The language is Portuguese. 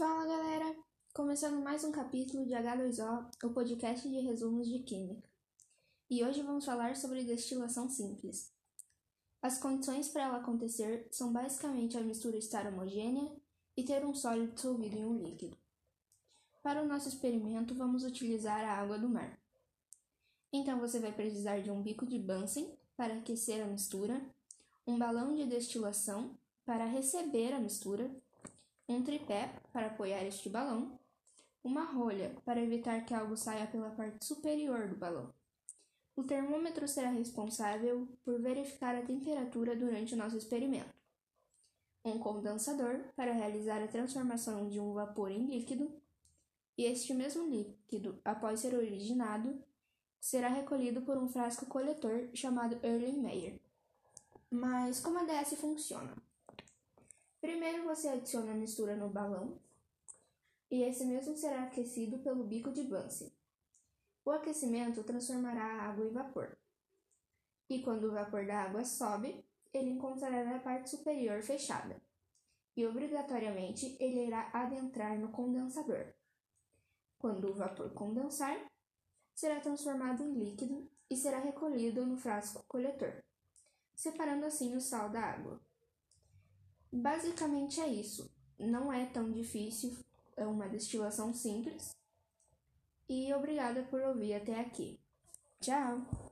Fala galera! Começando mais um capítulo de H2O, o podcast de resumos de Química. E hoje vamos falar sobre destilação simples. As condições para ela acontecer são basicamente a mistura estar homogênea e ter um sólido dissolvido em um líquido. Para o nosso experimento, vamos utilizar a água do mar. Então você vai precisar de um bico de Bunsen para aquecer a mistura, um balão de destilação para receber a mistura um tripé para apoiar este balão, uma rolha para evitar que algo saia pela parte superior do balão. O termômetro será responsável por verificar a temperatura durante o nosso experimento. Um condensador para realizar a transformação de um vapor em líquido, e este mesmo líquido, após ser originado, será recolhido por um frasco coletor chamado Erlenmeyer. Mas como a DS funciona? Primeiro você adiciona a mistura no balão e esse mesmo será aquecido pelo bico de Bunsen. O aquecimento transformará a água em vapor. E quando o vapor da água sobe, ele encontrará a parte superior fechada. E obrigatoriamente ele irá adentrar no condensador. Quando o vapor condensar, será transformado em líquido e será recolhido no frasco coletor, separando assim o sal da água. Basicamente é isso. Não é tão difícil, é uma destilação simples. E obrigada por ouvir até aqui. Tchau!